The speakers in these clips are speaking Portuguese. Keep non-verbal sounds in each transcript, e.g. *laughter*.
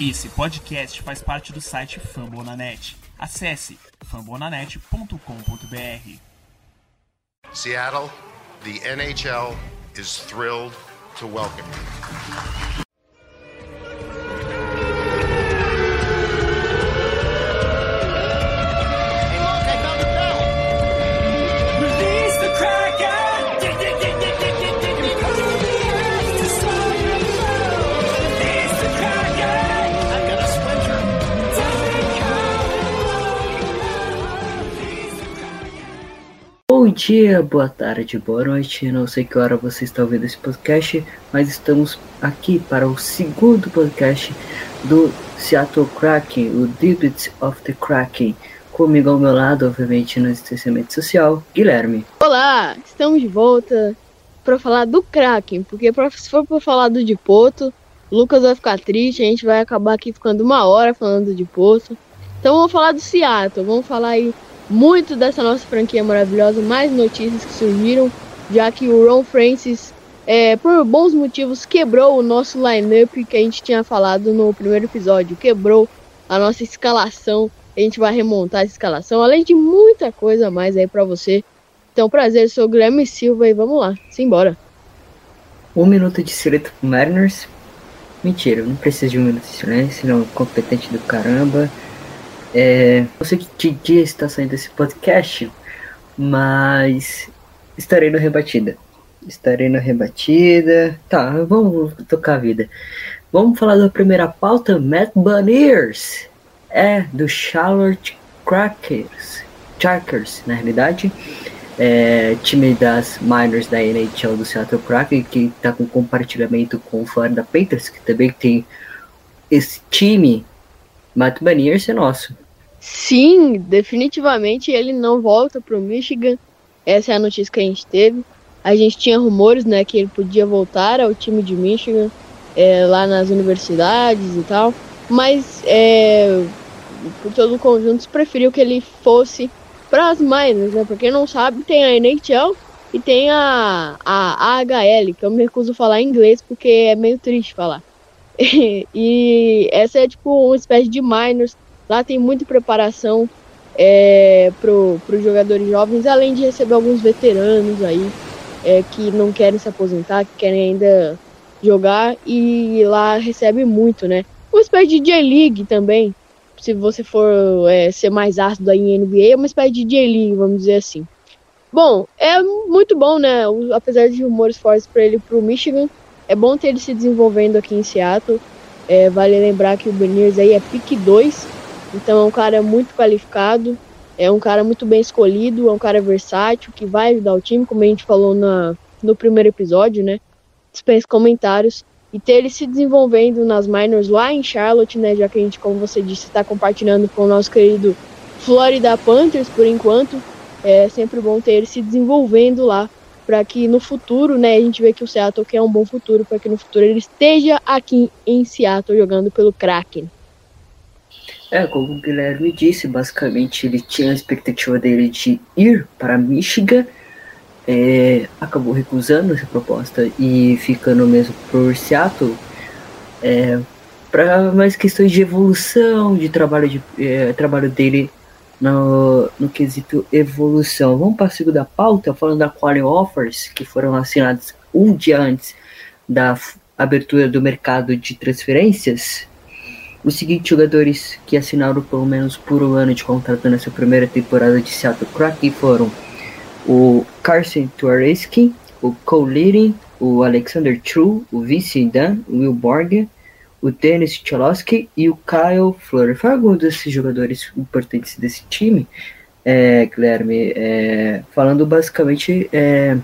Esse podcast faz parte do site Fambonanet. Acesse fambonanet.com.br. Seattle, the NHL is thrilled to welcome you. Dia, boa tarde, boa noite. Não sei que hora você está ouvindo esse podcast, mas estamos aqui para o segundo podcast do Seattle Kraken, o Debits of the Kraken. Comigo ao meu lado, obviamente, no distanciamento social, Guilherme. Olá, estamos de volta para falar do Kraken, porque se for para falar do de Poto, Lucas vai ficar triste, a gente vai acabar aqui ficando uma hora falando de Poto. Então vamos falar do Seattle, vamos falar aí muito dessa nossa franquia maravilhosa, mais notícias que surgiram, já que o Ron Francis, é, por bons motivos, quebrou o nosso lineup que a gente tinha falado no primeiro episódio, quebrou a nossa escalação. A gente vai remontar essa escalação, além de muita coisa mais aí para você. Então, prazer, sou o Guilherme Silva e vamos lá, simbora. Um minuto de silêncio pro Mariners. Mentira, não preciso de um minuto de silêncio, não. Competente do caramba. É, não sei que dia está saindo esse podcast, mas estarei no Rebatida. Estarei no Rebatida. Tá, vamos tocar a vida. Vamos falar da primeira pauta, Matt Baniers. É, do Charlotte Crackers. Chargers, na realidade. É, time das minors da NHL do Seattle Kraken, que está com compartilhamento com o Florida Panthers, que também tem esse time. Matt Baniers é nosso. Sim, definitivamente ele não volta pro Michigan. Essa é a notícia que a gente teve. A gente tinha rumores, né, que ele podia voltar ao time de Michigan, é, lá nas universidades e tal. Mas, é, por todo o conjunto, preferiu que ele fosse para as minors, né? Pra quem não sabe, tem a NHL e tem a, a AHL, que eu me recuso a falar em inglês porque é meio triste falar. *laughs* e essa é tipo uma espécie de minors. Lá tem muita preparação é, para os jogadores jovens, além de receber alguns veteranos aí é, que não querem se aposentar, que querem ainda jogar e lá recebe muito, né? Uma espécie de J-League também, se você for é, ser mais ácido aí em NBA, é uma espécie de J-League, vamos dizer assim. Bom, é muito bom, né? O- Apesar de rumores fortes para ele pro Michigan, é bom ter ele se desenvolvendo aqui em Seattle. É, vale lembrar que o Beniers aí é pick 2, então é um cara muito qualificado, é um cara muito bem escolhido, é um cara versátil que vai ajudar o time, como a gente falou na, no primeiro episódio, né? Dispensa comentários. E ter ele se desenvolvendo nas minors lá em Charlotte, né? Já que a gente, como você disse, está compartilhando com o nosso querido Florida Panthers por enquanto. É sempre bom ter ele se desenvolvendo lá para que no futuro, né, a gente vê que o Seattle quer um bom futuro, para que no futuro ele esteja aqui em Seattle jogando pelo Kraken. É, como o Guilherme disse, basicamente ele tinha a expectativa dele de ir para Michigan, é, acabou recusando essa proposta e ficando mesmo por Seattle, é, para mais questões de evolução, de trabalho, de, é, trabalho dele no, no quesito evolução. Vamos para a segunda pauta, falando da Quality Offers, que foram assinadas um dia antes da abertura do mercado de transferências. Os seguintes jogadores que assinaram pelo menos por um ano de contrato nessa primeira temporada de Seattle Kraken foram o Carson Tuareski, o Cole Leading, o Alexander True, o Vince Dan, o Will Borgen, o Dennis Cholowski e o Kyle Fleury. Foi algum desses jogadores importantes desse time, é, Guilherme, é, falando basicamente é,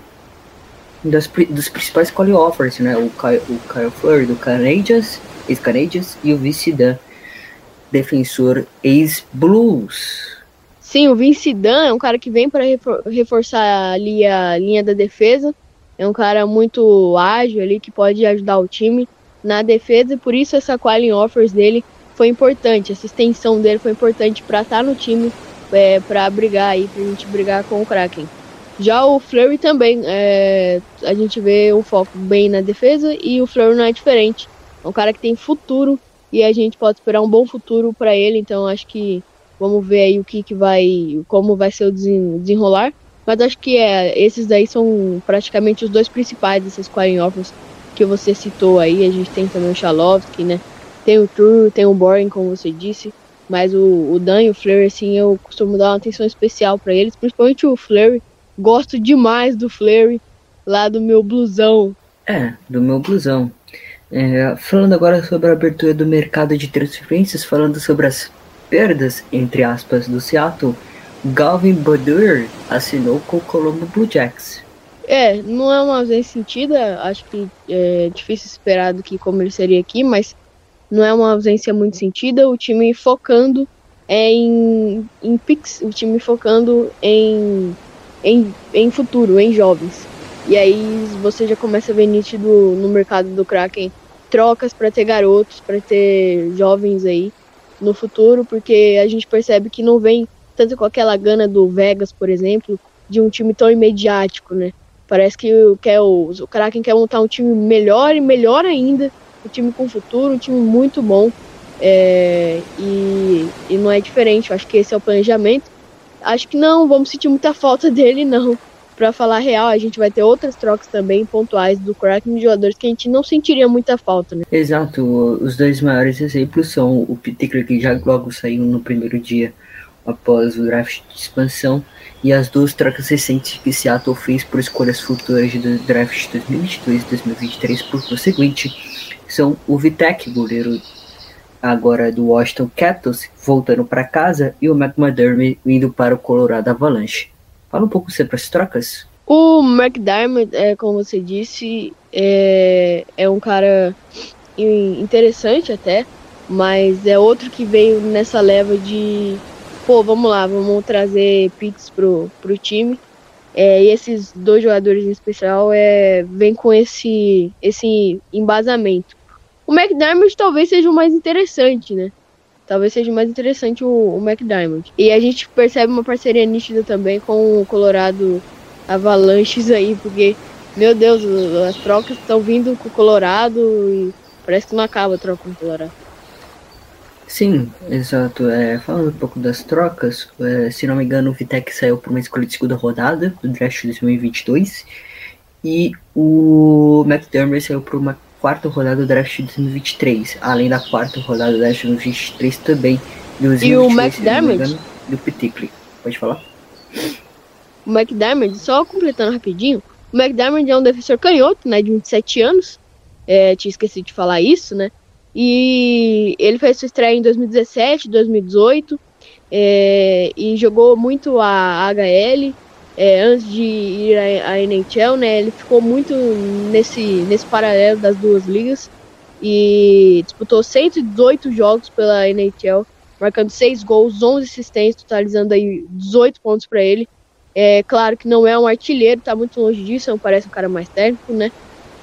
das, dos principais call offers, né? O Kyle, o Kyle do Canadiens, ex-Canadiens, e o Vince Dan, defensor ex-Blues. Sim, o Vince Dan é um cara que vem para reforçar ali a linha da defesa. É um cara muito ágil ali que pode ajudar o time na defesa e por isso essa quality offers dele foi importante. Essa extensão dele foi importante para estar no time, é, para brigar aí, pra gente brigar com o Kraken. Já o Fleury também, é, a gente vê um foco bem na defesa e o Fleury não é diferente. É um cara que tem futuro e a gente pode esperar um bom futuro para ele. Então acho que vamos ver aí o que, que vai, como vai ser o desenrolar. Mas acho que é, esses daí são praticamente os dois principais desses scoring offers que você citou aí. A gente tem também o Chalovski, né? Tem o True, tem o Boring, como você disse. Mas o, o Dan e o Fleury, assim, eu costumo dar uma atenção especial para eles. Principalmente o Fleury. Gosto demais do Fleury, lá do meu blusão. É, do meu blusão. É, falando agora sobre a abertura do mercado de transferências, falando sobre as perdas, entre aspas, do Seattle, Galvin Badur assinou com o Colombo Blue Jacks. É, não é uma ausência sentida, acho que é difícil esperar do que como ele seria aqui, mas não é uma ausência muito sentida, o time focando em, em picks, o time focando em, em, em futuro, em jovens. E aí você já começa a ver nítido no mercado do Kraken trocas para ter garotos, para ter jovens aí no futuro, porque a gente percebe que não vem tanto com aquela gana do Vegas, por exemplo, de um time tão imediático, né? Parece que quer o, o Kraken quer montar um time melhor e melhor ainda, um time com futuro, um time muito bom. É, e, e não é diferente, eu acho que esse é o planejamento. Acho que não, vamos sentir muita falta *laughs* dele, não. Para falar real, a gente vai ter outras trocas também pontuais do Kraken de jogadores que a gente não sentiria muita falta, né? Exato, os dois maiores exemplos são o Peter que já logo saiu no primeiro dia após o draft de expansão e as duas trocas recentes que Seattle fez por escolhas futuras do draft de 2022 e 2023 por conseguinte são o Vitek, goleiro agora do Washington Capitals, voltando para casa, e o McDermott indo para o Colorado Avalanche. Fala um pouco sobre as trocas. O McDermott, é, como você disse, é, é um cara interessante até, mas é outro que veio nessa leva de pô, vamos lá, vamos trazer picks pro, pro time. É, e esses dois jogadores em especial é, vem com esse, esse embasamento. O McDermott talvez seja o mais interessante, né? Talvez seja mais interessante o, o McDermott. E a gente percebe uma parceria nítida também com o Colorado Avalanches aí, porque, meu Deus, as trocas estão vindo com o Colorado e parece que não acaba a troca com o Colorado. Sim, exato. É, falando um pouco das trocas, é, se não me engano, o Vitek saiu por uma escolha de segunda rodada do draft 2022 e o McDermott saiu por uma quarta rodada do draft 2023, além da quarta rodada do draft 2023 também. e o McDermott? Do Petickley. Pode falar? O McDermott, só completando rapidinho, o McDermott é um defensor canhoto, né, de 27 anos. É, tinha esquecido de falar isso, né? E ele fez sua estreia em 2017, 2018 é, e jogou muito a HL é, antes de ir à NHL, né? Ele ficou muito nesse, nesse paralelo das duas ligas e disputou 118 jogos pela NHL, marcando 6 gols, 11 assistências, totalizando aí 18 pontos para ele. É claro que não é um artilheiro, tá muito longe disso, não parece um cara mais técnico, né?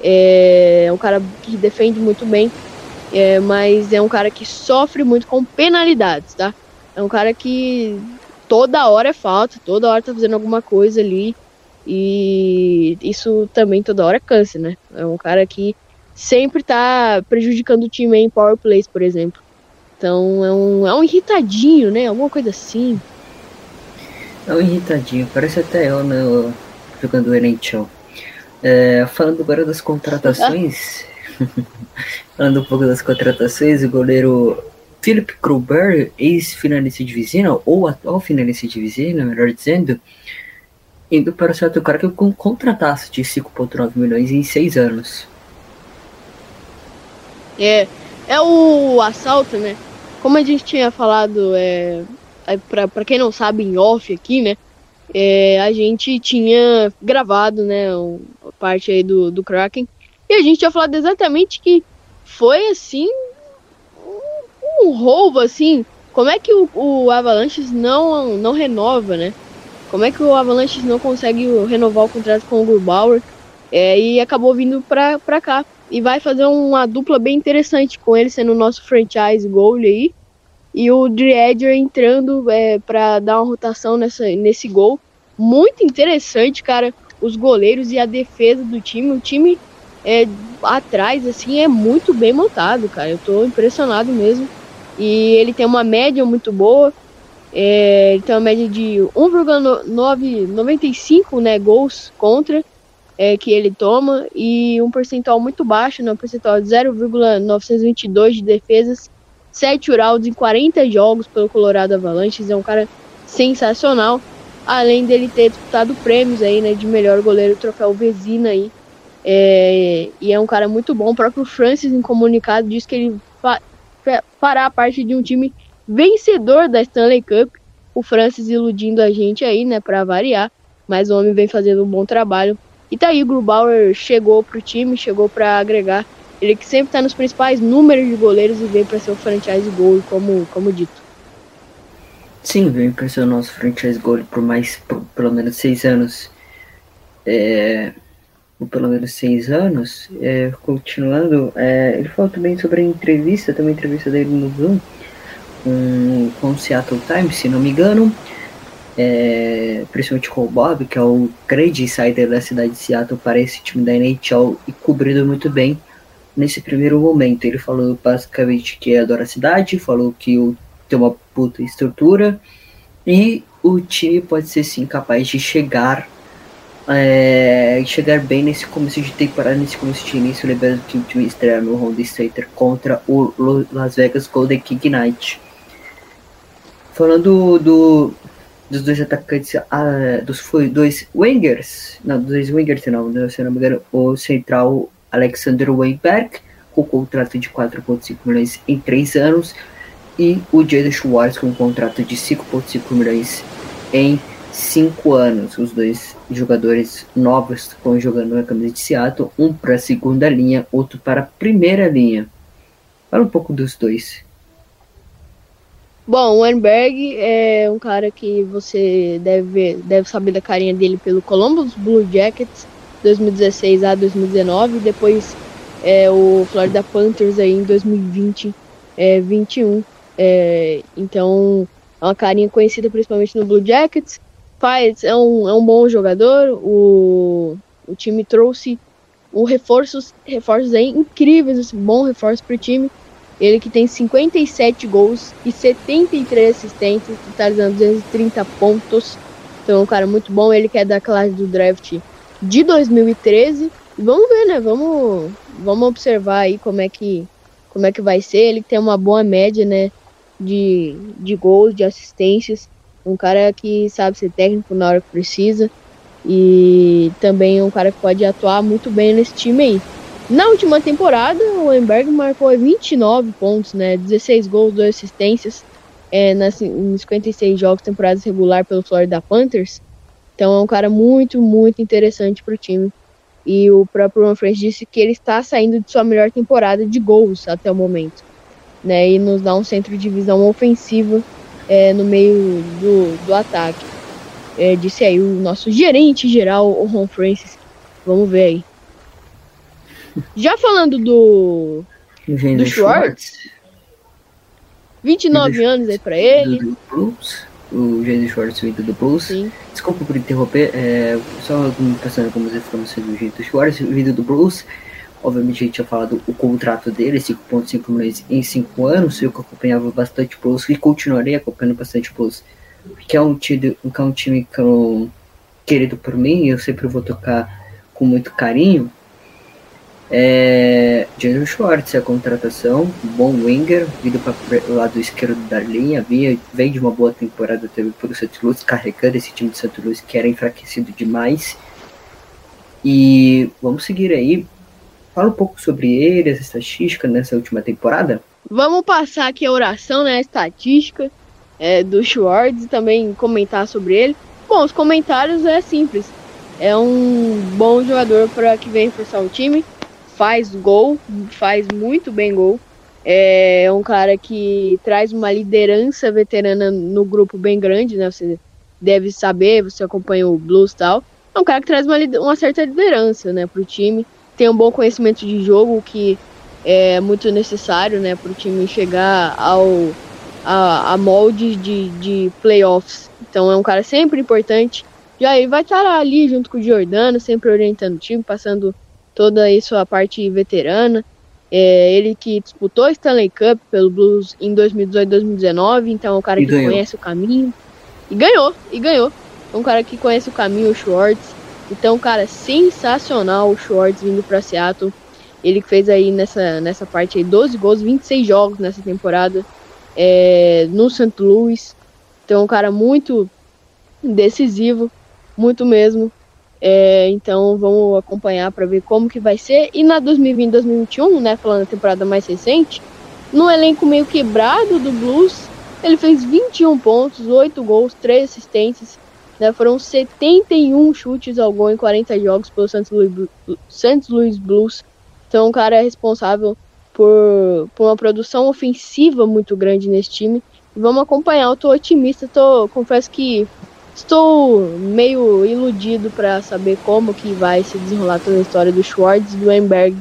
É um cara que defende muito bem, é, mas é um cara que sofre muito com penalidades, tá? É um cara que toda hora é falta, toda hora tá fazendo alguma coisa ali. E isso também toda hora cansa, né? É um cara que sempre tá prejudicando o time em power plays, por exemplo. Então é um, é um irritadinho, né? Alguma coisa assim. É um irritadinho, parece até eu no, né, jogando NHL. É, falando agora das contratações. *laughs* *laughs* Falando um pouco das contratações, o goleiro Philip Kruber, ex-finalista de Vizina, ou atual finalista de Vizina, melhor dizendo, indo para o Celtic cara que com contratasse de 5,9 milhões em 6 anos. É, é o assalto, né? Como a gente tinha falado, é, para quem não sabe, em off aqui, né? É, a gente tinha gravado, né, a parte aí do, do Kraken e a gente tinha falado exatamente que foi assim um, um roubo assim. Como é que o, o Avalanche não não renova, né? Como é que o Avalanche não consegue renovar o contrato com o Grubauer? É, e acabou vindo pra, pra cá. E vai fazer uma dupla bem interessante com ele sendo o nosso franchise goal aí. E o Dredger entrando é, para dar uma rotação nessa, nesse gol. Muito interessante, cara. Os goleiros e a defesa do time. O time é, atrás, assim, é muito bem montado, cara. Eu tô impressionado mesmo. E ele tem uma média muito boa. É, ele tem uma média de 1,95 né, gols contra é, que ele toma e um percentual muito baixo, né, um percentual de 0,922 de defesas, 7 rounds em 40 jogos pelo Colorado Avalanche. É um cara sensacional. Além dele ter disputado prêmios aí, né, de melhor goleiro, troféu Vezina aí. É, e é um cara muito bom. O próprio Francis, em comunicado, diz que ele fa fará parte de um time vencedor da Stanley Cup. O Francis iludindo a gente aí, né, para variar. Mas o homem vem fazendo um bom trabalho. E tá aí, o Grubauer chegou pro time, chegou para agregar. Ele que sempre tá nos principais números de goleiros e veio para ser o franchise goal, como, como dito. Sim, veio para ser o nosso franchise goal por mais, por, pelo menos seis anos. É, por pelo menos seis anos. É, continuando, é, ele falou também sobre a entrevista, também a entrevista dele no Zoom, com, o Seattle Times, se não me engano, é, principalmente com o Bob, que é o grande insider da cidade de Seattle para esse time da NHL e cobrindo muito bem nesse primeiro momento. Ele falou basicamente que adora a cidade, falou que tem uma puta estrutura e o time pode ser sim capaz de chegar é, chegar bem nesse começo de temporada, nesse começo de início, lembrando que o time estreia no Honda Center contra o Las Vegas Golden King Knight. Falando do, dos dois atacantes, ah, dos foi, dois wingers, não, dois wingers não, se não me engano, o central Alexander Weinberg, com contrato de 4,5 milhões em 3 anos, e o Jaden Schwartz com um contrato de 5,5 milhões em 5 anos. Os dois jogadores novos estão jogando na camisa de Seattle, um para a segunda linha, outro para a primeira linha. Fala um pouco dos dois. Bom, o Weinberg é um cara que você deve, deve saber da carinha dele pelo Columbus Blue Jackets 2016 a 2019, depois é, o Florida Panthers aí em 2020 é, 21. É, então é uma carinha conhecida principalmente no Blue Jackets. Faz, é um, é um bom jogador. O, o time trouxe um reforços, reforços aí incríveis, um bom reforço para o time. Ele que tem 57 gols e 73 assistências, totalizando 230 pontos. Então é um cara muito bom. Ele que é da classe do draft de 2013. E vamos ver, né? Vamos, vamos observar aí como é que como é que vai ser. Ele tem uma boa média, né? De, de gols, de assistências. Um cara que sabe ser técnico na hora que precisa. E também um cara que pode atuar muito bem nesse time aí. Na última temporada, o Emberg marcou 29 pontos, né? 16 gols, 2 assistências é, nas, em 56 jogos, temporadas regular pelo Florida Panthers. Então é um cara muito, muito interessante para o time. E o próprio Francis disse que ele está saindo de sua melhor temporada de gols até o momento. Né, e nos dá um centro de visão ofensiva é, no meio do, do ataque. É, disse aí o nosso gerente geral, o Ron Francis. Vamos ver aí. *laughs* Já falando do. do Schwartz. 29 do anos aí pra ele. O Jason Schwartz vindo do Blues. Sim. Desculpa por interromper, é, só passando algumas informações do Jason Schwartz vindo do Blues. Obviamente a gente tinha falado o contrato dele, 5.5 milhões em 5 anos. Eu que acompanhava bastante Blues e continuarei acompanhando bastante Blues. Que é um time, é um time que eu, querido por mim, eu sempre vou tocar com muito carinho. É, Jason Schwartz, a contratação, bom winger, vindo para o lado esquerdo da linha, vinha, vem de uma boa temporada também o Santos Luz, carregando esse time de Santos Luz que era enfraquecido demais. E vamos seguir aí. Fala um pouco sobre ele, essa estatística nessa última temporada. Vamos passar aqui a oração, né? A estatística é, do Schwartz e também comentar sobre ele. Bom, os comentários é simples. É um bom jogador para que vem reforçar o time faz gol, faz muito bem gol. É um cara que traz uma liderança veterana no grupo bem grande, né? Você deve saber, você acompanha o Blues e tal. É um cara que traz uma, uma certa liderança, né, pro time. Tem um bom conhecimento de jogo, que é muito necessário, né, pro time chegar ao a, a molde de, de playoffs. Então é um cara sempre importante. E aí vai estar ali junto com o Jordano, sempre orientando o time, passando toda isso a parte veterana. É, ele que disputou a Stanley Cup pelo Blues em 2018 2019, então é um cara E que ganhou. conhece o caminho. E ganhou, e ganhou. É um cara que conhece o caminho, o Schwartz. Então, cara, sensacional o Schwartz vindo pra Seattle. Ele que fez aí nessa, nessa parte aí 12 gols, 26 jogos nessa temporada é, no St. Louis. Então, um cara muito decisivo, muito mesmo. É, então, vamos acompanhar para ver como que vai ser. E na 2020-2021, né, falando da temporada mais recente, no elenco meio quebrado do Blues, ele fez 21 pontos, 8 gols, 3 assistências. Né, foram 71 chutes ao gol em 40 jogos pelo Blu- St. Louis Blues. Então, o cara é responsável por, por uma produção ofensiva muito grande nesse time. E vamos acompanhar, eu tô otimista, tô, confesso que estou meio iludido para saber como que vai se desenrolar toda a história do Schwartz e do Emberg,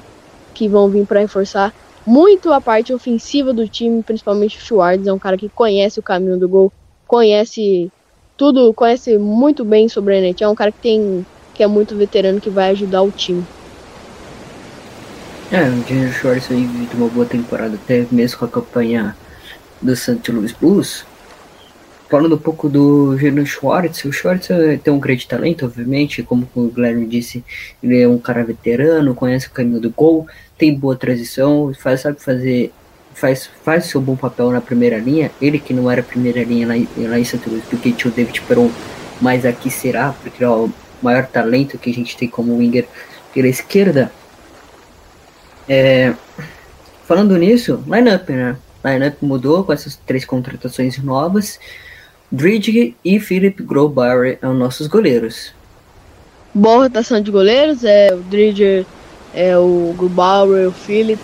que vão vir para reforçar muito a parte ofensiva do time, principalmente o Schwartz, é um cara que conhece o caminho do gol, conhece tudo, conhece muito bem sobre a NHL, é um cara que tem que é muito veterano que vai ajudar o time. É, o Junior Schwartz aí vive uma boa temporada, até mesmo com a campanha do St. Louis Blues. Falando um pouco do Junior Schwartz, o Schwartz eh, tem um grande talento, obviamente, como o Guilherme disse, ele é um cara veterano, conhece o caminho do gol, tem boa transição, faz, sabe fazer, faz, faz seu bom papel na primeira linha. Ele que não era primeira linha lá, lá em St. Louis, porque tinha o David Perron, mas aqui será, porque é o maior talento que a gente tem como winger pela esquerda. É, falando nisso, lineup, né? Lineup mudou com essas três contratações novas. Bridge e Philip Grobauer são nossos goleiros. Boa rotação de goleiros, é o Dridger, é o Grubauer, o Philip.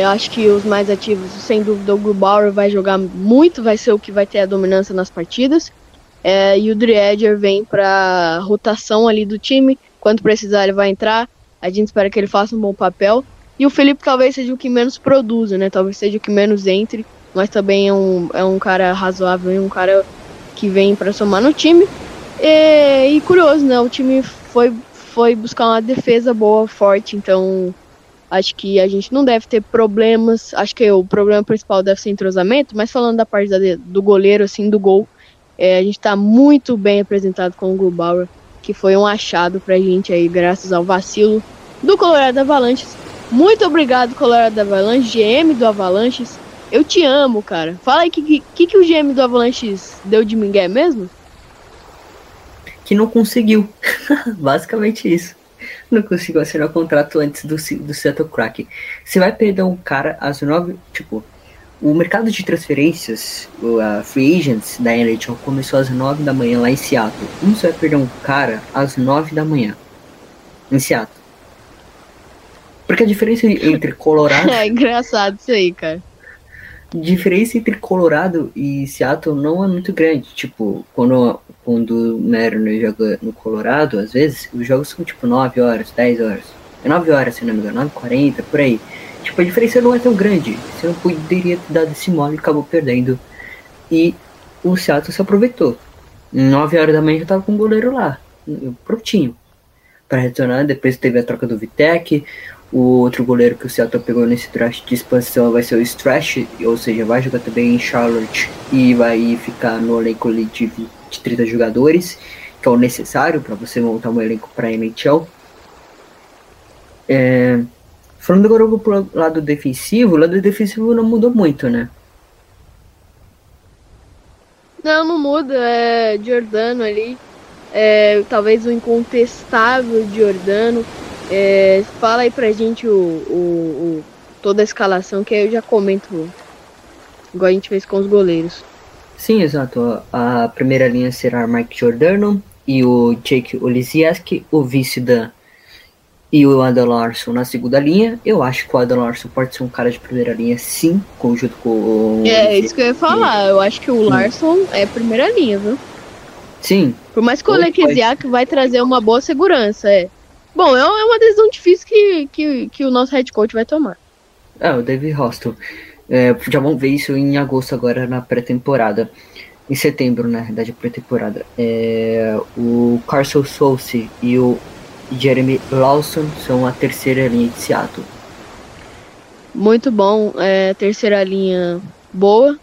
Eu acho que os mais ativos, sem dúvida, o Grubauer vai jogar muito, vai ser o que vai ter a dominância nas partidas. É, e o Driedger vem para rotação ali do time. Quando precisar, ele vai entrar. A gente espera que ele faça um bom papel. E o Felipe talvez seja o que menos produza, né? Talvez seja o que menos entre. Mas também é um, é um cara razoável, é um cara que vem para somar no time. E, e curioso, né? O time foi, foi buscar uma defesa boa, forte. Então acho que a gente não deve ter problemas. Acho que o problema principal deve ser entrosamento. Mas falando da parte da, do goleiro, assim, do gol. É, a gente está muito bem apresentado com o Grubauer, que foi um achado pra gente aí, graças ao vacilo do Colorado Avalanches. Muito obrigado, Colorado Avalanche, GM do Avalanches. Eu te amo, cara. Fala aí o que, que, que o GM do Avalanches deu de mingué mesmo? Que não conseguiu. *laughs* Basicamente isso. Não conseguiu assinar o contrato antes do, do Seattle Kraken. Você vai perder um cara às nove. Tipo, o mercado de transferências, a Free Agents da NHL começou às 9 da manhã lá em Seattle. Como você vai perder um cara às 9 da manhã em Seattle? Porque a diferença entre Colorado. *laughs* é engraçado isso aí, cara. A diferença entre Colorado e Seattle não é muito grande. Tipo, quando, quando o Mariner joga no Colorado, às vezes, os jogos são tipo 9 horas, 10 horas. É 9 horas, se não me engano, 9 40 por aí. Tipo, a diferença não é tão grande. Você não poderia ter dado esse mole e acabou perdendo. E o Seattle se aproveitou. 9 horas da manhã já tava com o goleiro lá, prontinho. Para retornar, depois teve a troca do Vitek. O outro goleiro que o Seattle pegou nesse draft de expansão vai ser o Strash, ou seja, vai jogar também em Charlotte e vai ficar no elenco de, 20, de 30 jogadores, que é o necessário para você montar um elenco para NHL. É, Falando agora pro lado defensivo, o lado defensivo não mudou muito, né? Não, não muda. É Giordano ali. É, talvez o incontestável Giordano. É, fala aí pra gente o, o, o, toda a escalação, que aí eu já comento igual a gente fez com os goleiros. Sim, exato. A primeira linha será Mike Giordano e o Jake Olisiewski, o vice da e o Adam Larson na segunda linha. Eu acho que o Adam Larson pode ser um cara de primeira linha, sim, conjunto com o. É, isso que eu ia falar. Eu acho que o Larson é primeira linha, viu? Sim. Por mais que o Lequesiak vai trazer uma boa segurança, é. Bom, é uma decisão difícil que, que, que o nosso head coach vai tomar. É, o David Hostel. É, já vamos ver isso em agosto agora na pré-temporada. Em setembro, na verdade, pré-temporada. É, o Carson Souce e o Jeremy Lawson são a terceira linha de Seattle. Muito bom. É, terceira linha boa.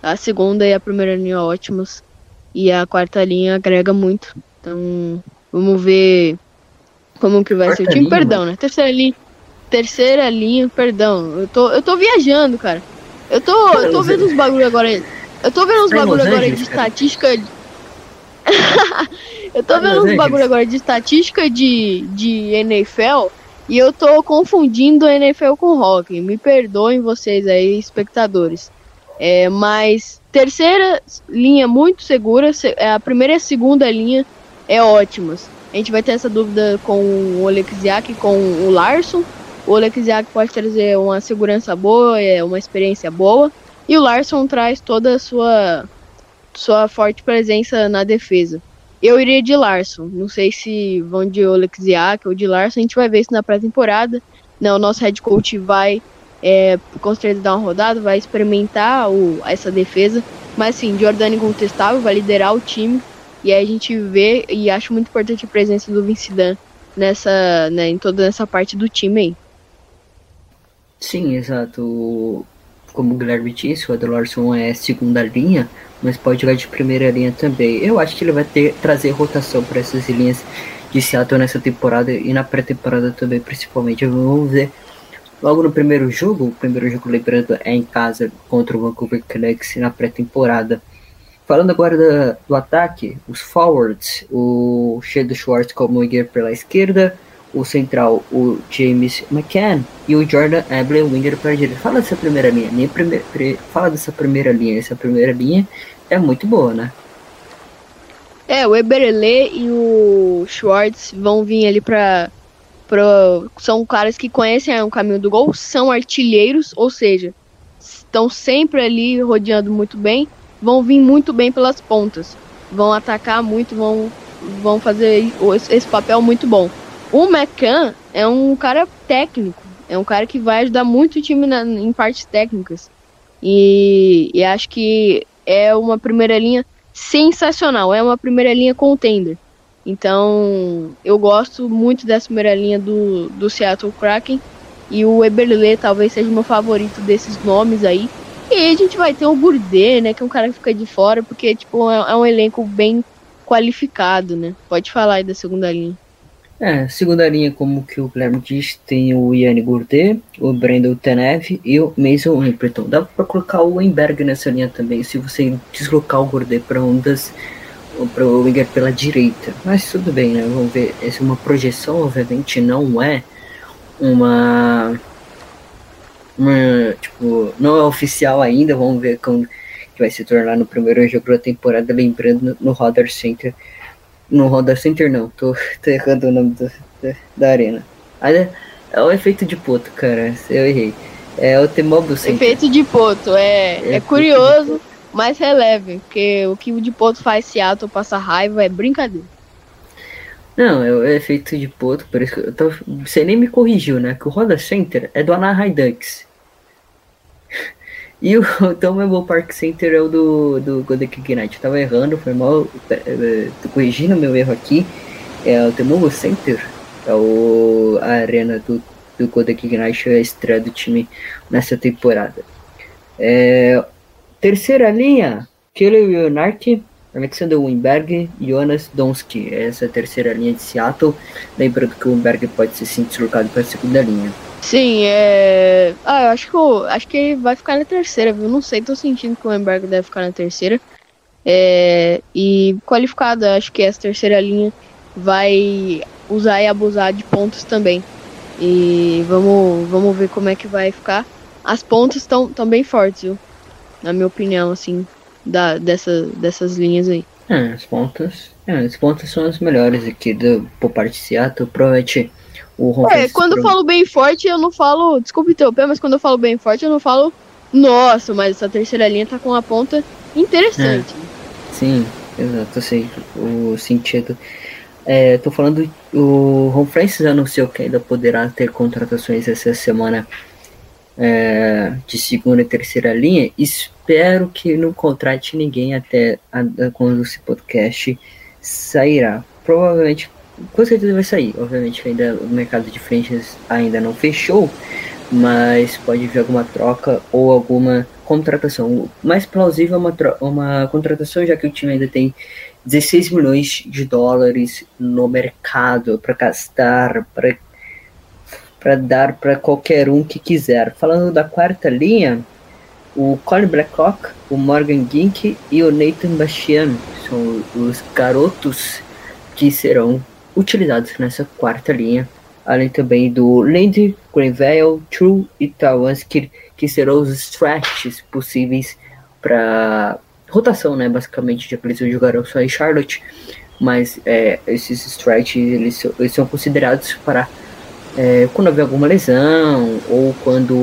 A segunda e a primeira linha ótimas. E a quarta linha agrega muito. Então, vamos ver como que vai Quarta ser o time. linha, Perdão, né? Terceira linha. Terceira linha, perdão. Eu tô, eu tô viajando, cara. Eu tô, eu tô vendo uns bagulho agora. Eu tô vendo uns bagulho agora de estatística. *laughs* eu tô vendo uns bagulho agora de estatística de, de NFL e eu tô confundindo NFL com hockey. Me perdoem vocês aí, espectadores. É, mas terceira linha muito segura, se- é, a primeira e a segunda linha é ótimas. A gente vai ter essa dúvida com o Oleksiak e com o Larson. O Oleksiak pode trazer uma segurança boa, é, uma experiência boa. E o Larson traz toda a sua, sua forte presença na defesa. Eu iria de Larson. Não sei se vão de Oleksiak ou de Larson. A gente vai ver isso na pré-temporada. Não, o nosso head coach vai é, com dar uma rodada, vai experimentar o, essa defesa. Mas sim, Jordan incontestável, vai liderar o time. E aí a gente vê e acho muito importante a presença do Vince Dan nessa, né, em toda essa parte do time aí. Sim, exato. Como o Guilherme disse, o Ed Larson é segunda linha, mas pode jogar de primeira linha também. Eu acho que ele vai ter trazer rotação para essas linhas de Seattle nessa temporada e na pré-temporada também, principalmente. Vamos ver logo no primeiro jogo. O primeiro jogo, lembrando, é em casa contra o Vancouver Canucks na pré-temporada. Falando agora do ataque, os forwards, o Sheldon Schwartz como winger pela esquerda, o central, o James McCann e o Jordan Ebley, winger pela direita. Fala dessa primeira linha, minha primeira, pri- fala dessa primeira linha, essa primeira linha é muito boa, né? É, o Eberle e o Schwartz vão vir ali pra, pra. São caras que conhecem o caminho do gol, são artilheiros, ou seja, estão sempre ali rodeando muito bem, vão vir muito bem pelas pontas, vão atacar muito, vão, vão fazer o- esse papel muito bom. O McCann é um cara técnico, é um cara que vai ajudar muito o time na- em partes técnicas. E, e acho que é uma primeira linha sensacional. É uma primeira linha contender. Então, eu gosto muito dessa primeira linha do, do Seattle Kraken. E o Eberle talvez seja o meu favorito desses nomes aí. E aí a gente vai ter o Gourdet, né? Que é um cara que fica de fora, porque tipo, é, é um elenco bem qualificado, né? Pode falar aí da segunda linha. É, segunda linha, como que o Guilherme disse, tem o Yanni Gourdet, o Brandon Tanev e o Mason Limperton. Dá pra colocar o Weinberg nessa linha também, se você deslocar o Gourdet para um das para o winger pela direita. Mas tudo bem, né? Vamos ver. Essa é uma projeção, obviamente, não é uma, uma tipo, não é oficial ainda. Vamos ver como que vai se tornar no primeiro jogo da temporada, lembrando no Roder Center. No Roder Center não, tô, *laughs* tô errando o nome do- da, da arena. Olha, é o efeito de poto, cara. Eu errei. É o T-Mobile Center. Efeito de Poto, é, é, É, curioso, mas releve, porque o que o de Poto faz Seattle passar raiva é brincadeira. Não, é o efeito de poto, por isso que eu tô, você nem me corrigiu, né? Que o Roda Center é do Anaheim Ducks. E o *laughs* Tomable Park Center é o do, do Golden Knight. Eu tava errando, foi mal. eh, Tô corrigindo meu erro aqui. É o Tomable Center. É o, a arena do, do Golden Knight, é a estreia do time nessa temporada. É, terceira linha, Kelly Leonark, Alexander Wimberg e Jonas Donski. Essa é a terceira linha de Seattle. Lembrando que o Wimberg pode ser sim deslocado para a segunda linha. Sim, é. Ah, eu acho que, eu, acho que ele vai ficar na terceira, viu? Não sei, tô sentindo que o Emberg deve ficar na terceira. É... E qualificado, acho que essa terceira linha vai usar e abusar de pontos também. E vamos, vamos ver como é que vai ficar. As pontas estão tão bem fortes, viu? Na minha opinião, assim, da, dessa, dessas linhas aí. É, as pontas. É, as pontas são as melhores aqui do, por parte de Seattle. Provavelmente É, quando eu falo bem forte, eu não falo. Desculpa interromper, mas quando eu falo bem forte, eu não falo. Nossa, mas essa terceira linha tá com uma ponta interessante. Sim, exato, sei o sentido. É, tô falando, o Ron Francis anunciou que ainda poderá ter contratações essa semana é, de segunda e terceira linha. Espero que não contrate ninguém até a- a- quando esse podcast sairá. Provavelmente com certeza vai sair. Obviamente que ainda o mercado de frentes ainda não fechou, mas pode vir alguma troca ou alguma contratação. O mais plausível é uma, uma contratação, já que o time ainda tem 16 milhões de dólares no mercado para gastar, para dar para qualquer um que quiser. Falando da quarta linha, o Colin Blackock, o Morgan Gink e o Nathan Bastian são os garotos que serão utilizados nessa quarta linha, além também do Lindy, Greenvale, True e Tawansky, que serão os stretches possíveis para rotação, né? Basicamente, já que eles jogaram só em Charlotte, mas é, esses stretches eles, eles são considerados para é, quando houver alguma lesão ou quando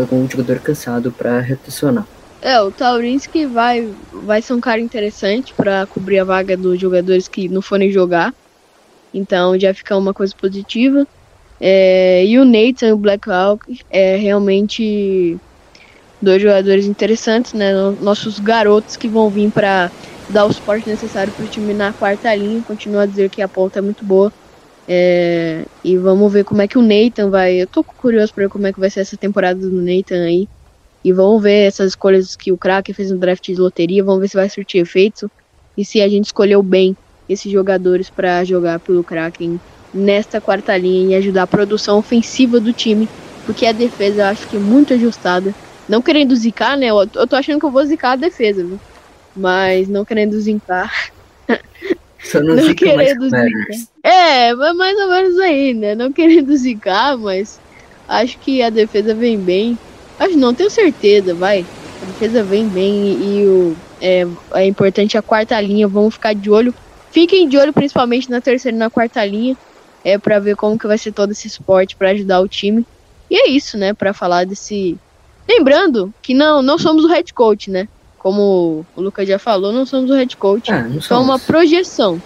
algum jogador cansado para rotacionar. É, o Taurinski vai, vai ser um cara interessante para cobrir a vaga dos jogadores que não forem jogar. Então já fica uma coisa positiva. É, e o Nathan e o Blackhawk é realmente dois jogadores interessantes, né? Nossos garotos que vão vir para dar o suporte necessário para o time na quarta linha. Continua a dizer que a ponta é muito boa. É, e vamos ver como é que o Nathan vai. Eu tô curioso para ver como é que vai ser essa temporada do Nathan aí. E vamos ver essas escolhas que o Kraken fez no draft de loteria. Vamos ver se vai surtir efeito. E se a gente escolheu bem esses jogadores para jogar pelo Kraken nesta quarta linha e ajudar a produção ofensiva do time. Porque a defesa eu acho que é muito ajustada. Não querendo zicar, né? Eu tô achando que eu vou zicar a defesa, viu? Mas não querendo zicar. *laughs* Só não, não querendo zicar. É, mais ou menos aí, né? Não querendo zicar, mas acho que a defesa vem bem. Acho não, tenho certeza, vai. A defesa vem bem e o, é, é importante a quarta linha. Vamos ficar de olho. Fiquem de olho principalmente na terceira e na quarta linha. É para ver como que vai ser todo esse esporte para ajudar o time. E é isso, né? Para falar desse. Lembrando que não, não somos o head coach, né? como o Lucas já falou, não somos o head coach. Ah, não somos. uma projeção.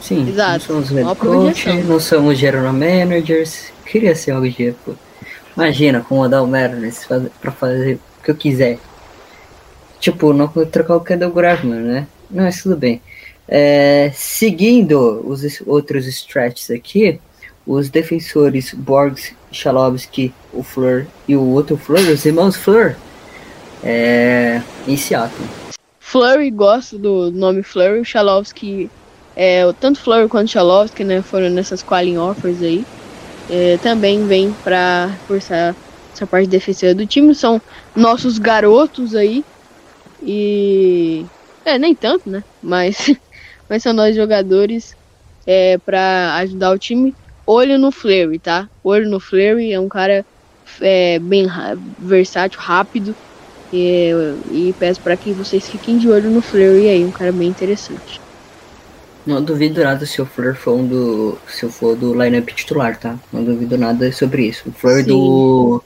Sim, Exato. não somos head coach, não somos general managers. Queria ser algo tipo. Imagina comandar o Mariners pra fazer o que eu quiser. Tipo, não trocar o Kendall Graveman, né? Mas tudo bem. É, seguindo os outros stretches aqui, os defensores Borgs, Chalobsky, o Fleur e o outro Fleur, os irmãos Fleur, é, em Seattle. Flurry, gosto do nome Flurry. O Chalowski, é, tanto Flurry quanto Chalowski, né, foram nessas qualifying offers aí. É, também vem para forçar essa parte defensiva do time. São nossos garotos aí. E. É, nem tanto, né? Mas, *laughs* mas são nós jogadores é, para ajudar o time. Olho no Flurry, tá? Olho no Flurry. É um cara é, bem versátil, rápido. E, e peço para que vocês fiquem de olho no Fleury aí, um cara bem interessante. Não duvido nada se o Fleur for um do. Se eu for do lineup titular, tá? Não duvido nada sobre isso. O Fleur do.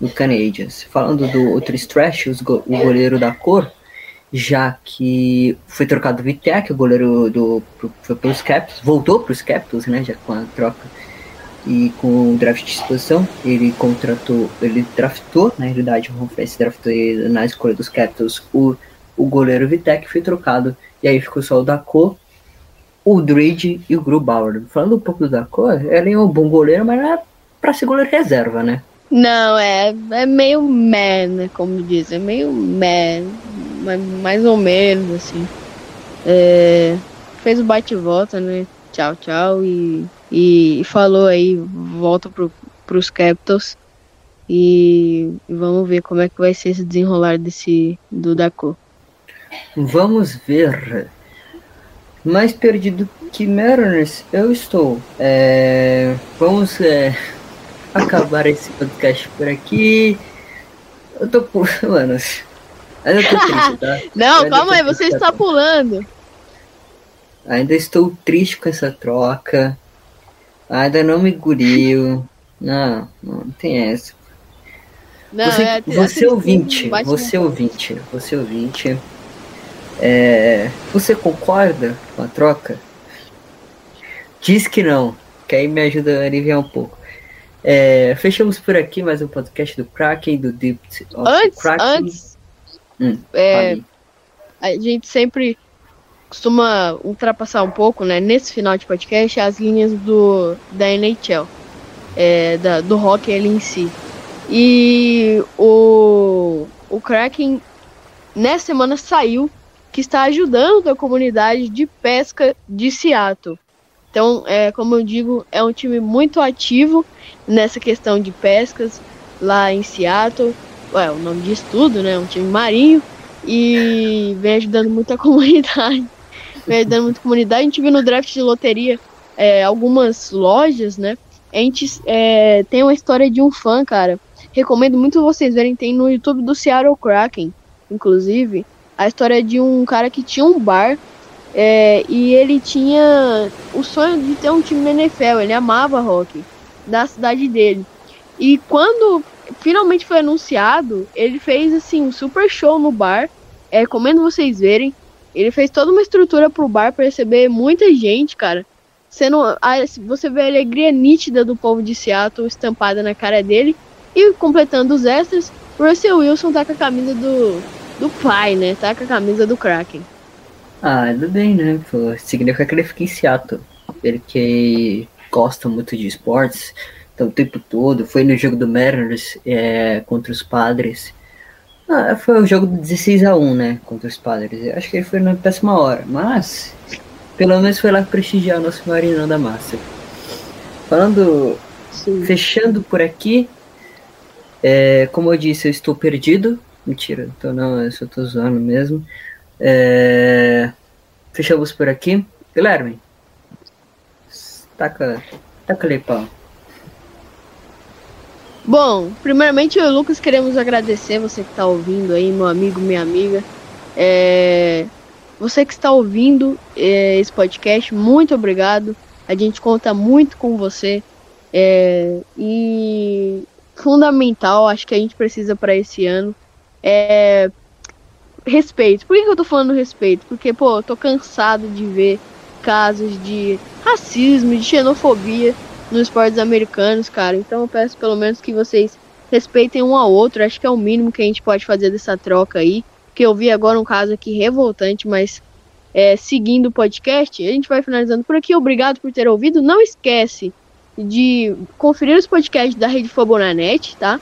do Canadiens. Falando do outro stretch, o goleiro da cor, já que foi trocado o Vitek, o goleiro do. Foi pelos Capitals, voltou para os Capitals, né? Já com a troca e com o draft de exposição, ele contratou, ele draftou, na realidade, o Ron draftou na escolha dos Capitals o, o goleiro Vitek, foi trocado, e aí ficou só o Daco, o Dridge e o Grubauer. Falando um pouco do Daco, ele é um bom goleiro, mas não é pra ser goleiro reserva, né? Não, é, é meio man, né, como dizem, é meio man, mais ou menos, assim. É, fez o bate-volta, né, tchau, tchau, e e falou aí, volta pro, pros Capitals. E, vamos ver como é que vai ser esse desenrolar desse do Daco. Vamos ver. Mais perdido que Mariners eu estou. É, vamos é, *laughs* acabar esse podcast por aqui. Eu tô pulando. Ainda tô triste, *laughs* tá? Não, calma aí, você está pulando. Ainda estou triste com essa troca. Ainda não me engoliu. Não, não tem essa. Não, você, é, você ouvinte, você ouvinte, você ouvinte, é, você concorda com a troca? Diz que não, que aí me ajuda a aliviar um pouco. É, fechamos por aqui mais um podcast do Kraken, do Deep Antes, antes hum, é, a gente sempre costuma ultrapassar um pouco, né, nesse final de podcast, as linhas do da NHL, é, da, do hockey ele em si. E o, o Kraken nessa semana saiu que está ajudando a comunidade de pesca de Seattle. Então, é, como eu digo, é um time muito ativo nessa questão de pescas lá em Seattle. Ué, o nome diz tudo, né? Um time marinho e vem ajudando muito a *laughs* comunidade. Vem ajudando muito a comunidade. A gente viu no draft de loteria é, algumas lojas, né? A gente é, tem uma história de um fã, cara. Recomendo muito vocês verem. Tem no YouTube do Seattle Kraken, inclusive, a história de um cara que tinha um bar é, e ele tinha o sonho de ter um time na NFL. Ele amava rock da cidade dele. E quando finalmente foi anunciado, ele fez assim um super show no bar. É, recomendo vocês verem. Ele fez toda uma estrutura pro bar para receber muita gente, cara. Sendo a, você vê a alegria nítida do povo de Seattle estampada na cara dele. E completando os extras, Russell Wilson tá com a camisa do, do pai, né? Tá com a camisa do Kraken. Ah, ainda bem, né? Pô, significa que ele fica em Seattle. Ele que gosta muito de esportes, então o tempo todo. Foi no jogo do Mariners é, contra os Padres. Ah, foi o jogo 16 a 1 né? Contra os Padres. Eu acho que ele foi na péssima hora, mas pelo menos foi lá prestigiar o nosso Marinão da Massa. Falando, Sim. fechando por aqui, é, como eu disse, eu estou perdido. Mentira, então não, eu só tô zoando mesmo. É... Fechamos por aqui. Guilherme, taca, taca ali, pau. Bom, primeiramente eu e o Lucas queremos agradecer você que está ouvindo aí, meu amigo, minha amiga. É... Você que está ouvindo é, esse podcast, muito obrigado. A gente conta muito com você. É... E fundamental, acho que a gente precisa para esse ano é respeito. Por que, que eu tô falando respeito? Porque, pô, eu tô cansado de ver casos de racismo, de xenofobia nos esportes americanos, cara. Então eu peço pelo menos que vocês respeitem um ao outro. Acho que é o mínimo que a gente pode fazer dessa troca aí. Que eu vi agora um caso aqui revoltante, mas é, seguindo o podcast, a gente vai finalizando por aqui. Obrigado por ter ouvido. Não esquece de conferir os podcasts da Rede Fobonanet, tá?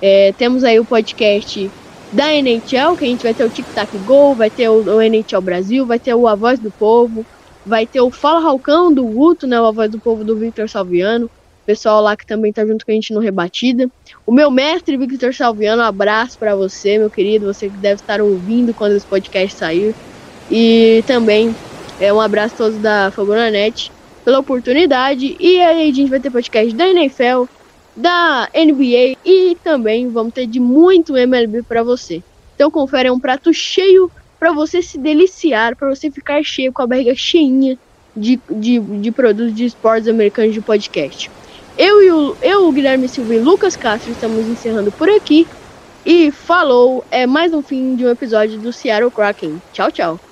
É, temos aí o podcast da NHL, que a gente vai ter o Tic Tac Go, vai ter o, o NHL Brasil, vai ter o A Voz do Povo, vai ter o Fala Ralcão do Guto, né, A Voz do Povo do Victor Salviano, pessoal lá que também tá junto com a gente no Rebatida. O meu mestre Victor Salviano, um abraço para você, meu querido, você que deve estar ouvindo quando esse podcast sair. E também é um abraço a todos da Fabonanet pela oportunidade. E aí a gente vai ter podcast da NFL, da NBA e também vamos ter de muito MLB para você. Então confere é um prato cheio para você se deliciar, para você ficar cheio com a barriga cheinha de, de, de produtos de esportes americanos de podcast. Eu e o, eu, o Guilherme Silva e Lucas Castro estamos encerrando por aqui. E falou, é mais um fim de um episódio do Seattle Kraken. Tchau, tchau.